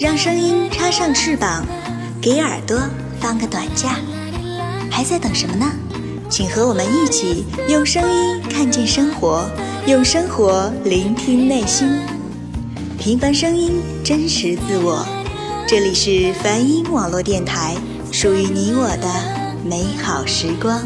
让声音插上翅膀，给耳朵放个短假，还在等什么呢？请和我们一起用声音看见生活，用生活聆听内心。平凡声音，真实自我。这里是梵音网络电台，属于你我的美好时光。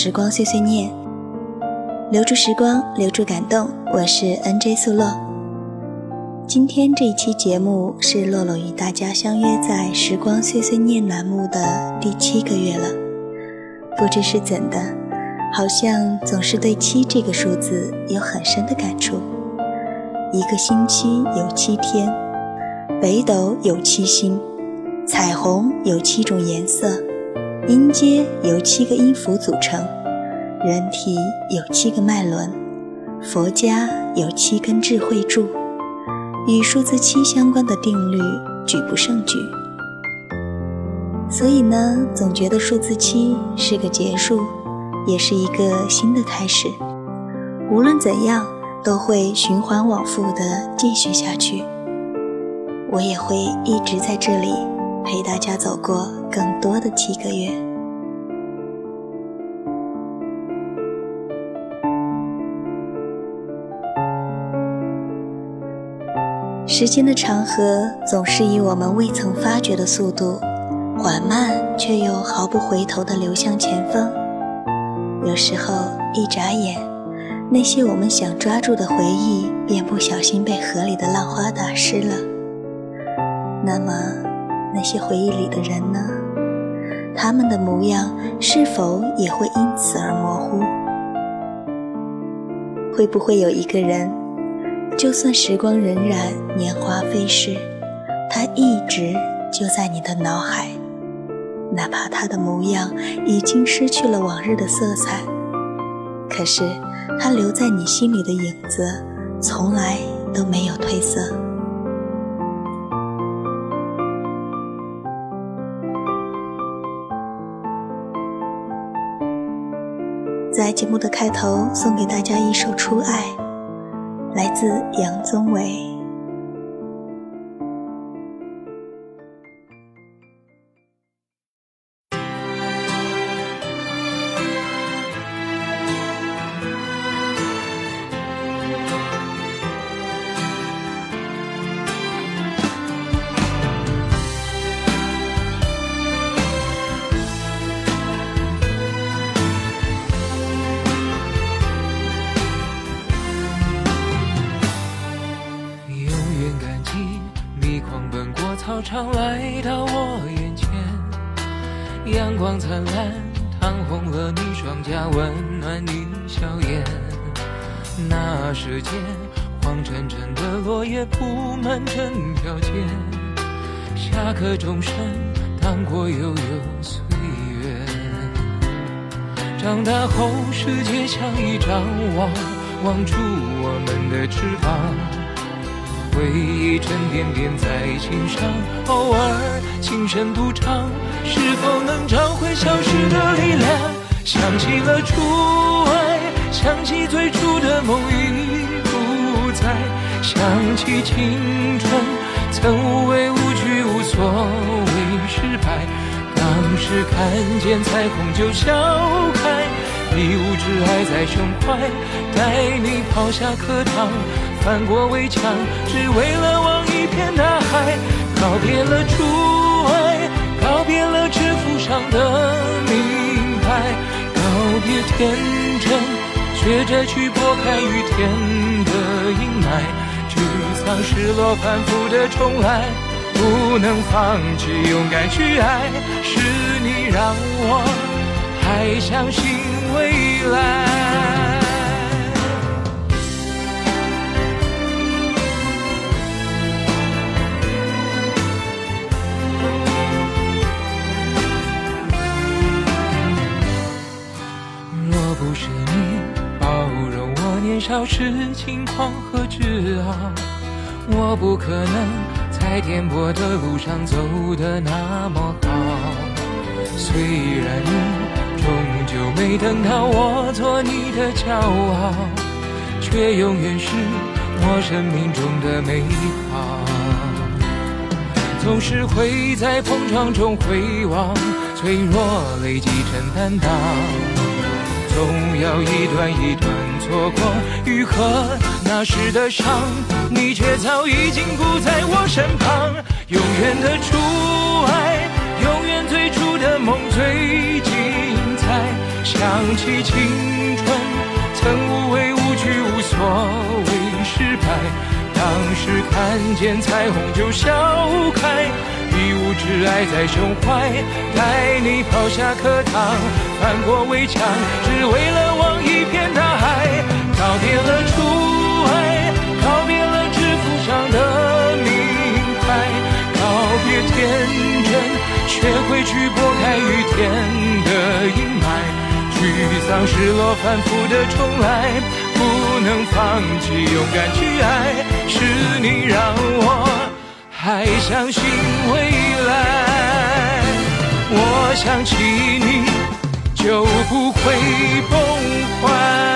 时光碎碎念，留住时光，留住感动。我是 NJ 素洛。今天这一期节目是洛洛与大家相约在时光碎碎念栏目的第七个月了。不知是怎的，好像总是对七这个数字有很深的感触。一个星期有七天，北斗有七星，彩虹有七种颜色。音阶由七个音符组成，人体有七个脉轮，佛家有七根智慧柱，与数字七相关的定律举不胜举。所以呢，总觉得数字七是个结束，也是一个新的开始。无论怎样，都会循环往复的继续下去。我也会一直在这里陪大家走过。更多的七个月，时间的长河总是以我们未曾发觉的速度，缓慢却又毫不回头地流向前方。有时候一眨眼，那些我们想抓住的回忆，便不小心被河里的浪花打湿了。那么，那些回忆里的人呢？他们的模样是否也会因此而模糊？会不会有一个人，就算时光荏苒，年华飞逝，他一直就在你的脑海，哪怕他的模样已经失去了往日的色彩，可是他留在你心里的影子，从来都没有褪色。在节目的开头，送给大家一首《初爱》，来自杨宗纬。长大后，世界像一张网，网住我们的翅膀。回忆沉甸甸在心上，偶尔轻声独唱，是否能找回消失的力量？想起了初爱，想起最初的梦已不在，想起青春曾无畏无惧，无所谓失败。当时看见彩虹就笑开，一无挚爱在胸怀，带你跑下课堂。翻过围墙，只为了望一片大海。告别了初爱，告别了制服上的名牌，告别天真，学着去拨开雨天的阴霾。沮丧、失落、反复的重来，不能放弃，勇敢去爱。是你让我还相信未来。若不是你包容我年少时轻狂和自傲，我不可能在颠簸的路上走得那么好。虽然你终究没等到我做你的骄傲，却永远是我生命中的美好。总是会在碰撞中回望，脆弱累积成担当。总要一段一段错过，愈合那时的伤，你却早已经不在我身旁。永远的初爱，永远最初的梦最精彩。想起青春，曾无畏无惧，无所谓失败。当时看见彩虹就笑开，一无挚爱在胸怀，带你跑下课堂，翻过围墙，只为了望一片大海。告别了初天真，学会去拨开雨天的阴霾。沮丧、失落、反复的重来，不能放弃，勇敢去爱，是你让我还相信未来。我想起你，就不会崩坏。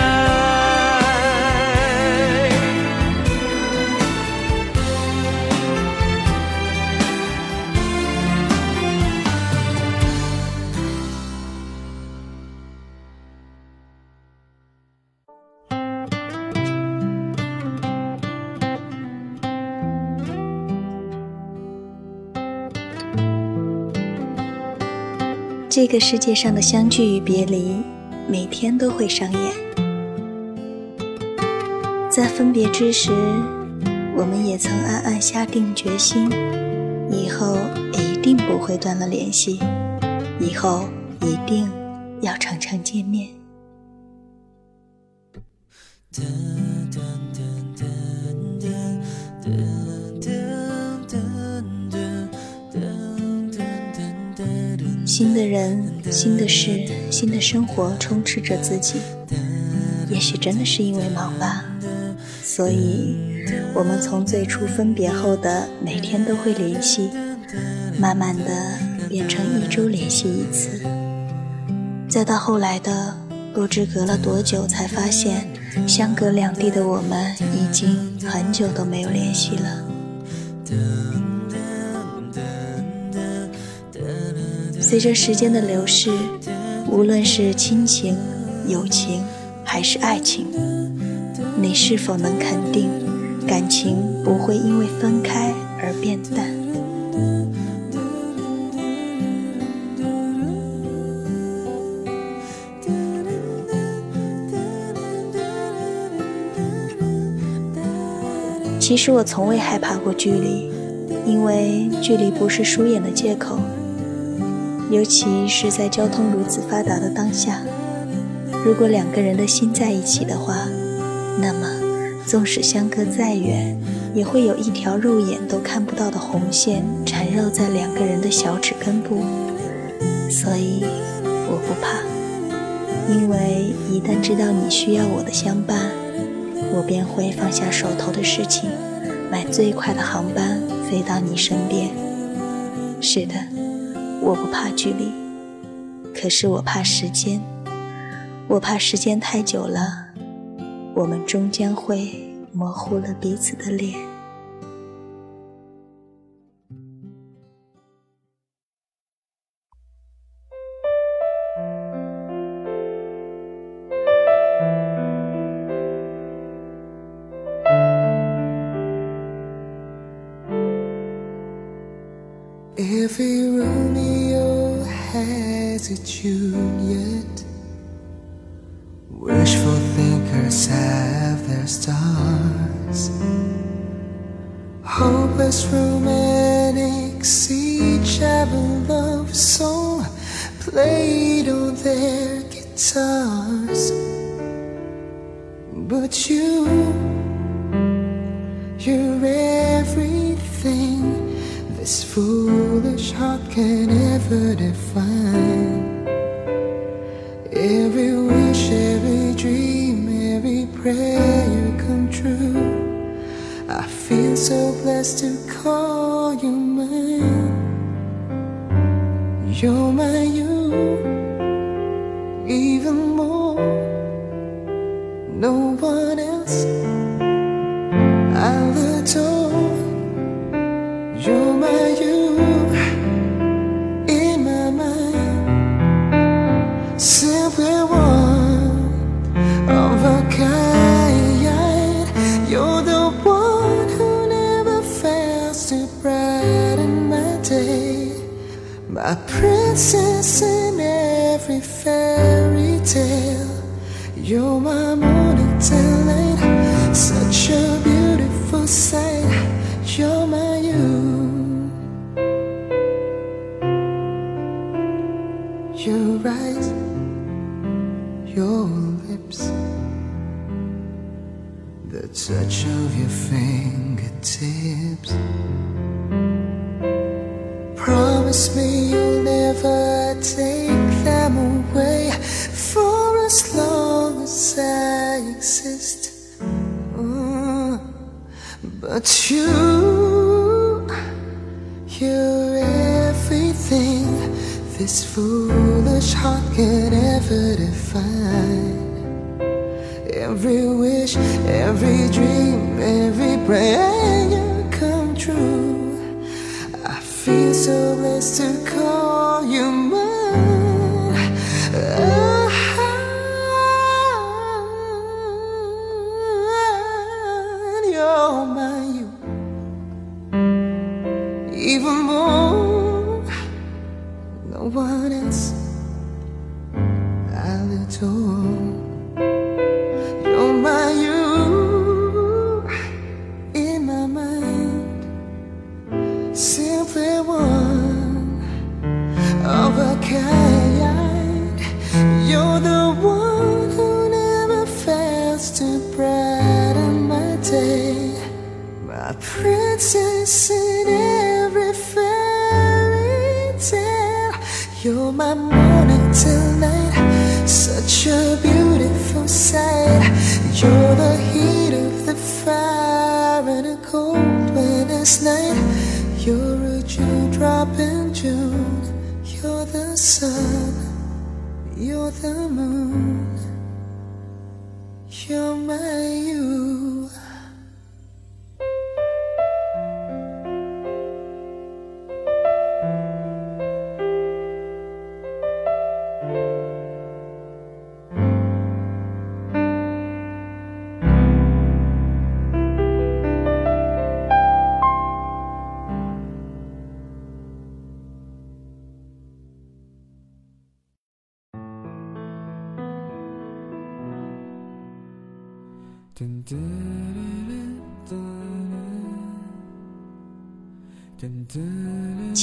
这个世界上的相聚与别离，每天都会上演。在分别之时，我们也曾暗暗下定决心，以后一定不会断了联系，以后一定要常常见面。新的人、新的事、新的生活充斥着自己，也许真的是因为忙吧，所以我们从最初分别后的每天都会联系，慢慢的变成一周联系一次，再到后来的不知隔了多久才发现，相隔两地的我们已经很久都没有联系了。随着时间的流逝，无论是亲情、友情还是爱情，你是否能肯定，感情不会因为分开而变淡？其实我从未害怕过距离，因为距离不是疏远的借口。尤其是在交通如此发达的当下，如果两个人的心在一起的话，那么纵使相隔再远，也会有一条肉眼都看不到的红线缠绕在两个人的小指根部。所以我不怕，因为一旦知道你需要我的相伴，我便会放下手头的事情，买最快的航班飞到你身边。是的。我不怕距离，可是我怕时间。我怕时间太久了，我们终将会模糊了彼此的脸。A yet. Wishful thinkers have their stars. Hopeless romantics each have a love song played on their guitars. But you, you're everything this foolish heart can ever define. You're my you, even more. No one else princess in every fairy tale. You're my morning delight, such a beautiful sight. You're my you. Your eyes, your lips, the touch of your fingertips. Promise me take them away for as long as I exist. Mm, But you, you're everything this foolish heart can ever define. Every wish, every dream, every prayer come true. I feel so blessed to call you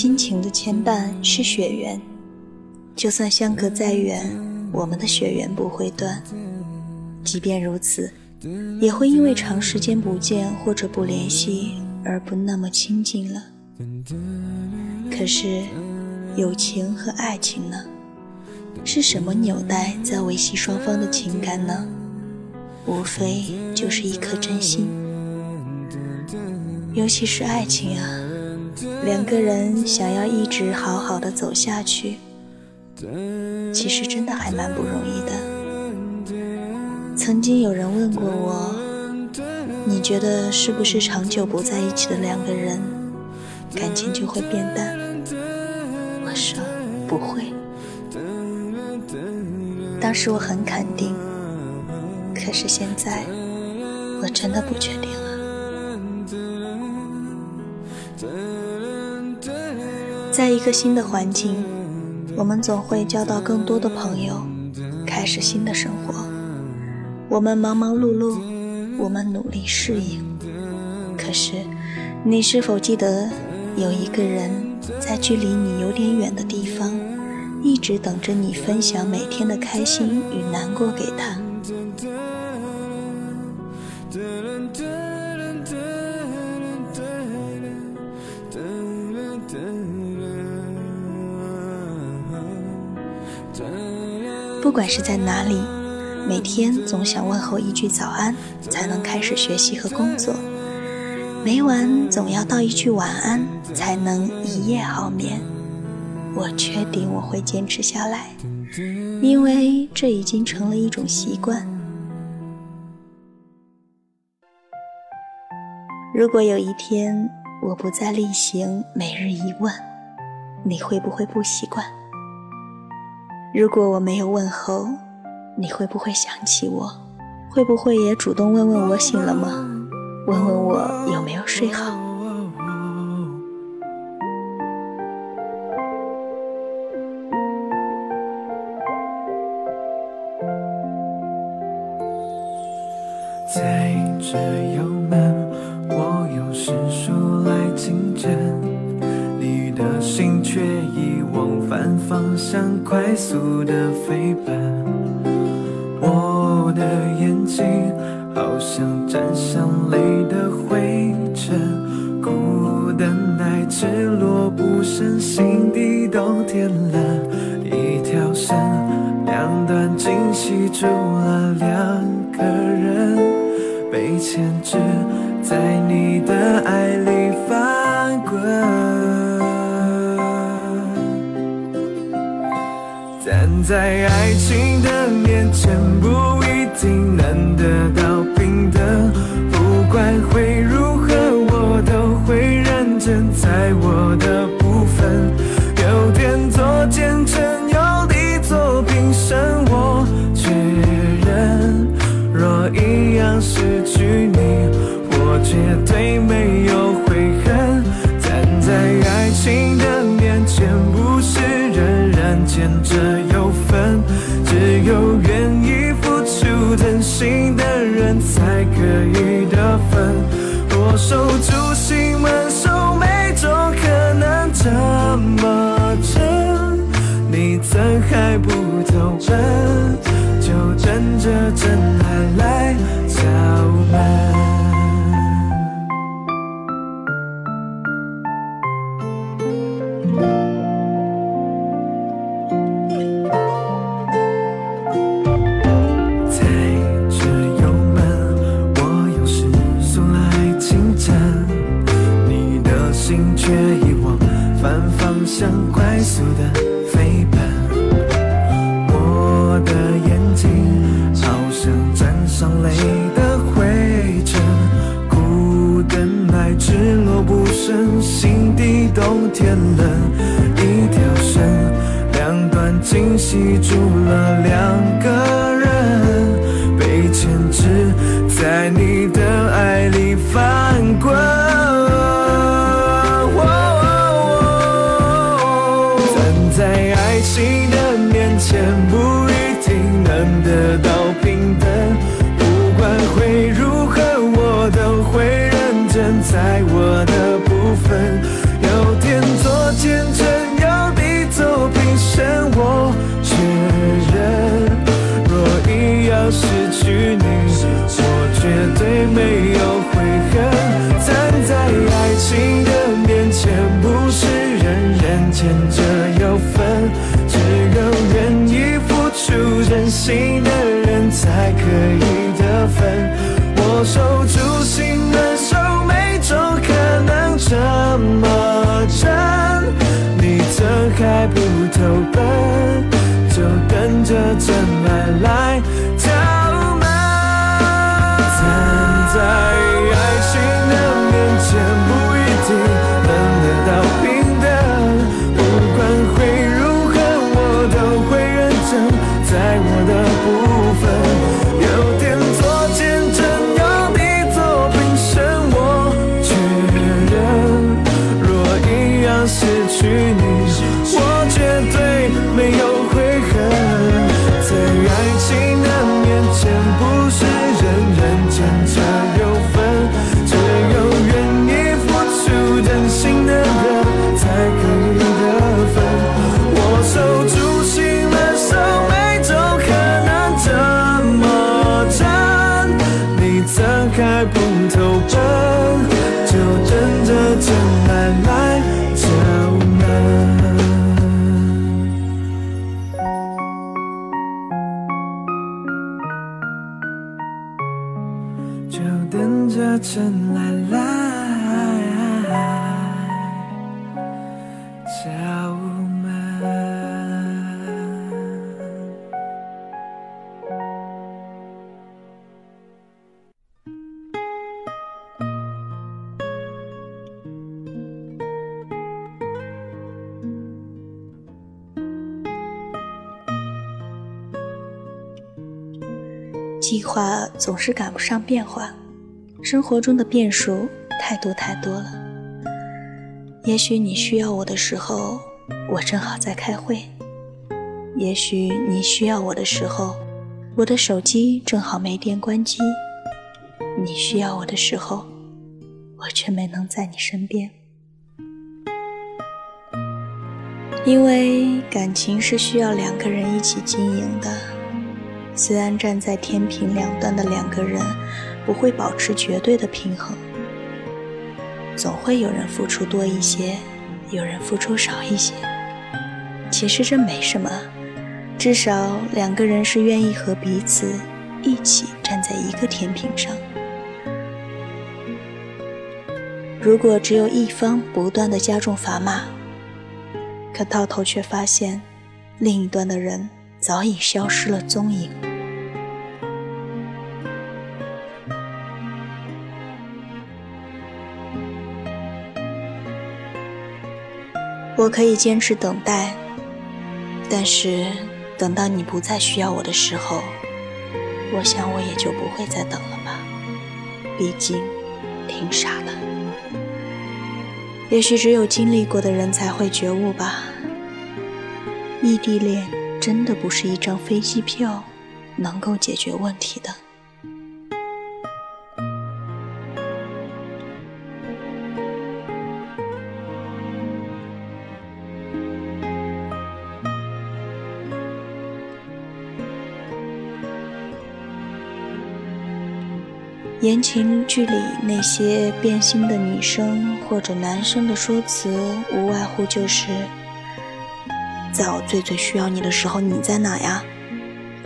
亲情的牵绊是血缘，就算相隔再远，我们的血缘不会断。即便如此，也会因为长时间不见或者不联系而不那么亲近了。可是，友情和爱情呢？是什么纽带在维系双方的情感呢？无非就是一颗真心。尤其是爱情啊，两个人想要一直好好的走下去，其实真的还蛮不容易的。曾经有人问过我，你觉得是不是长久不在一起的两个人，感情就会变淡？我说不会。当时我很肯定，可是现在我真的不确定了。在一个新的环境，我们总会交到更多的朋友，开始新的生活。我们忙忙碌碌，我们努力适应。可是，你是否记得有一个人在距离你有点远的地方，一直等着你分享每天的开心与难过给他？不管是在哪里，每天总想问候一句早安，才能开始学习和工作。每晚总要道一句晚安，才能一夜好眠。我确定我会坚持下来，因为这已经成了一种习惯。如果有一天我不再例行每日一问，你会不会不习惯？如果我没有问候，你会不会想起我？会不会也主动问问我醒了吗？问问我有没有睡好。在这幽闷，我有时说快速的飞奔，我的眼睛。好像沾上泪的灰尘，苦的奶赤裸不剩，心底都添了一条绳，两端惊喜住了两个人，被牵制认真，在我的部分，有点做见证，有力做评审，我确认，若一样失去你，我绝对没有悔恨。站在爱情的面前，不是人人见着有分，只有愿意付出真心的人才可以得分。我守住分，就趁着真爱来敲门。在这幽门，我用时速来侵占，你的心却已往反方向快速的。来敲门。站在爱情的面前，不一定能得到平等。不管会如何，我都会认真。在我的部分，有天作见证，有你做凭证，我确认。若一样失去你，我绝对没有悔。计划总是赶不上变化，生活中的变数太多太多了。也许你需要我的时候，我正好在开会；也许你需要我的时候，我的手机正好没电关机。你需要我的时候，我却没能在你身边。因为感情是需要两个人一起经营的。虽然站在天平两端的两个人不会保持绝对的平衡，总会有人付出多一些，有人付出少一些。其实这没什么，至少两个人是愿意和彼此一起站在一个天平上。如果只有一方不断的加重砝码，可到头却发现另一端的人早已消失了踪影。我可以坚持等待，但是等到你不再需要我的时候，我想我也就不会再等了吧。毕竟，挺傻的。也许只有经历过的人才会觉悟吧。异地恋真的不是一张飞机票能够解决问题的。言情剧里那些变心的女生或者男生的说辞，无外乎就是：在我最最需要你的时候，你在哪呀？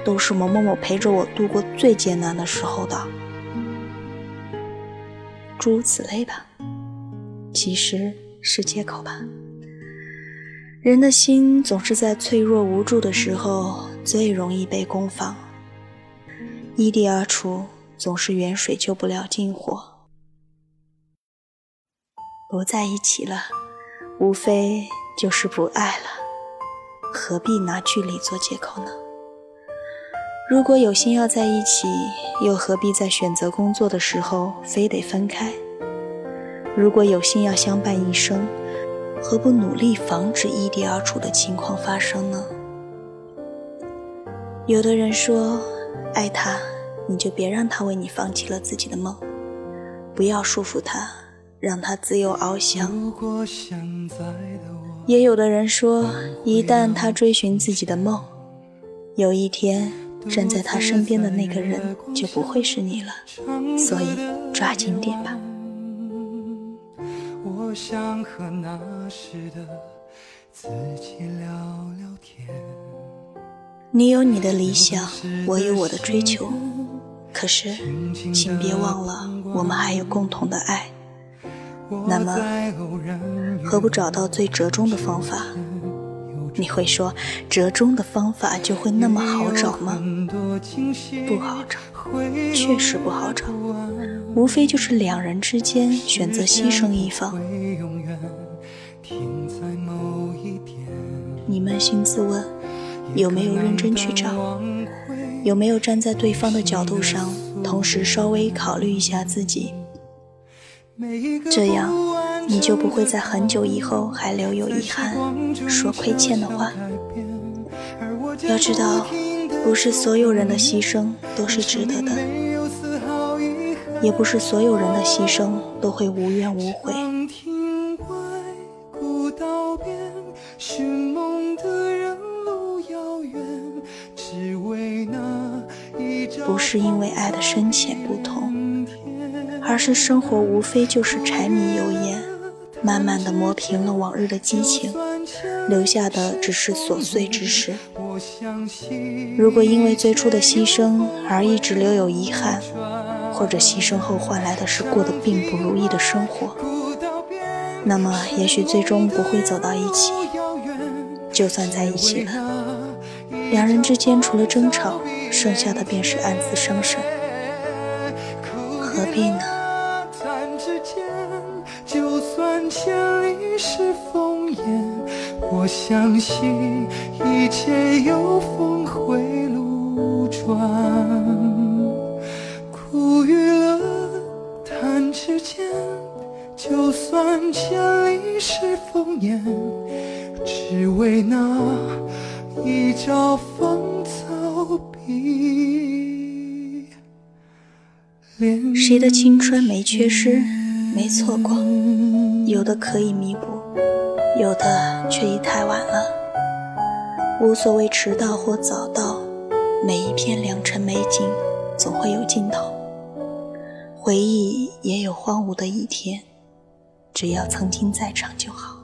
都是某某某陪着我度过最艰难的时候的，诸如此类吧。其实是借口吧。人的心总是在脆弱无助的时候最容易被攻防，依地而处。总是远水救不了近火，不在一起了，无非就是不爱了，何必拿距离做借口呢？如果有心要在一起，又何必在选择工作的时候非得分开？如果有心要相伴一生，何不努力防止异地而处的情况发生呢？有的人说，爱他。你就别让他为你放弃了自己的梦，不要束缚他，让他自由翱翔。也有的人说，一旦他追寻自己的梦，有一天站在他身边的那个人就不会是你了，所以抓紧点吧。我想和那时的自己聊聊天。你有你的理想，我有我的追求。可是，请别忘了，我们还有共同的爱。那么，何不找到最折中的方法？你会说，折中的方法就会那么好找吗？不好找，确实不好找。无非就是两人之间选择牺牲一方。你扪心自问，有没有认真去找？有没有站在对方的角度上，同时稍微考虑一下自己？这样，你就不会在很久以后还留有遗憾，说亏欠的话。要知道，不是所有人的牺牲都是值得的，也不是所有人的牺牲都会无怨无悔。寻梦的人路遥远，只为那不是因为爱的深浅不同，而是生活无非就是柴米油盐，慢慢的磨平了往日的激情，留下的只是琐碎之事。如果因为最初的牺牲而一直留有遗憾，或者牺牲后换来的是过得并不如意的生活。那么也许最终不会走到一起。就算在一起了，两人之间除了争吵，剩下的便是暗自伤神，何必呢？就算千里是烽烟，我相信一切有峰回路转。苦与乐弹指间，就算千里是烽烟，只为那一朝芳谁的青春没缺失？没错过，有的可以弥补，有的却已太晚了。无所谓迟到或早到，每一片良辰美景总会有尽头，回忆也有荒芜的一天，只要曾经在场就好。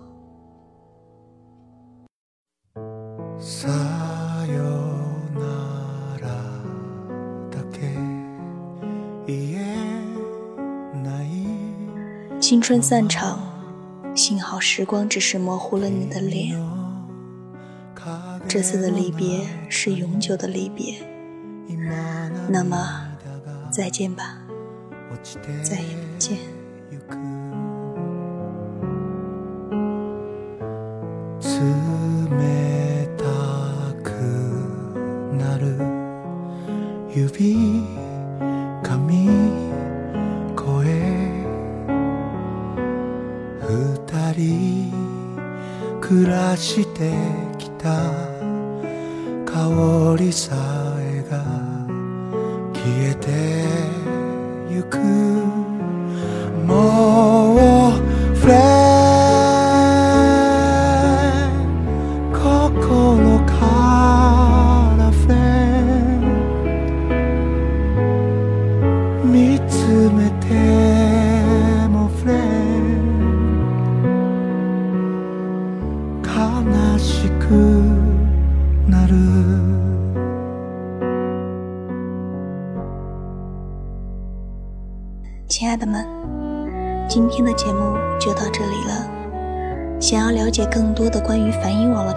青春散场，幸好时光只是模糊了你的脸。这次的离别是永久的离别，那么再见吧，再也不见。暮らしてきた香りさえが消えてゆく。もうフレ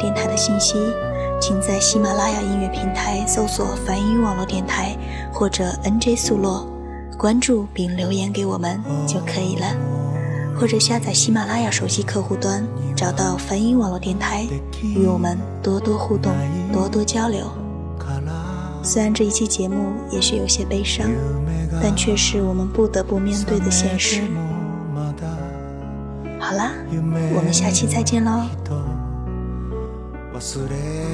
电台的信息，请在喜马拉雅音乐平台搜索“梵音网络电台”或者 “NJ 速落”，关注并留言给我们就可以了。或者下载喜马拉雅手机客户端，找到梵音网络电台，与我们多多互动，多多交流。虽然这一期节目也许有些悲伤。但却是我们不得不面对的现实。好啦，我们下期再见喽。忘れ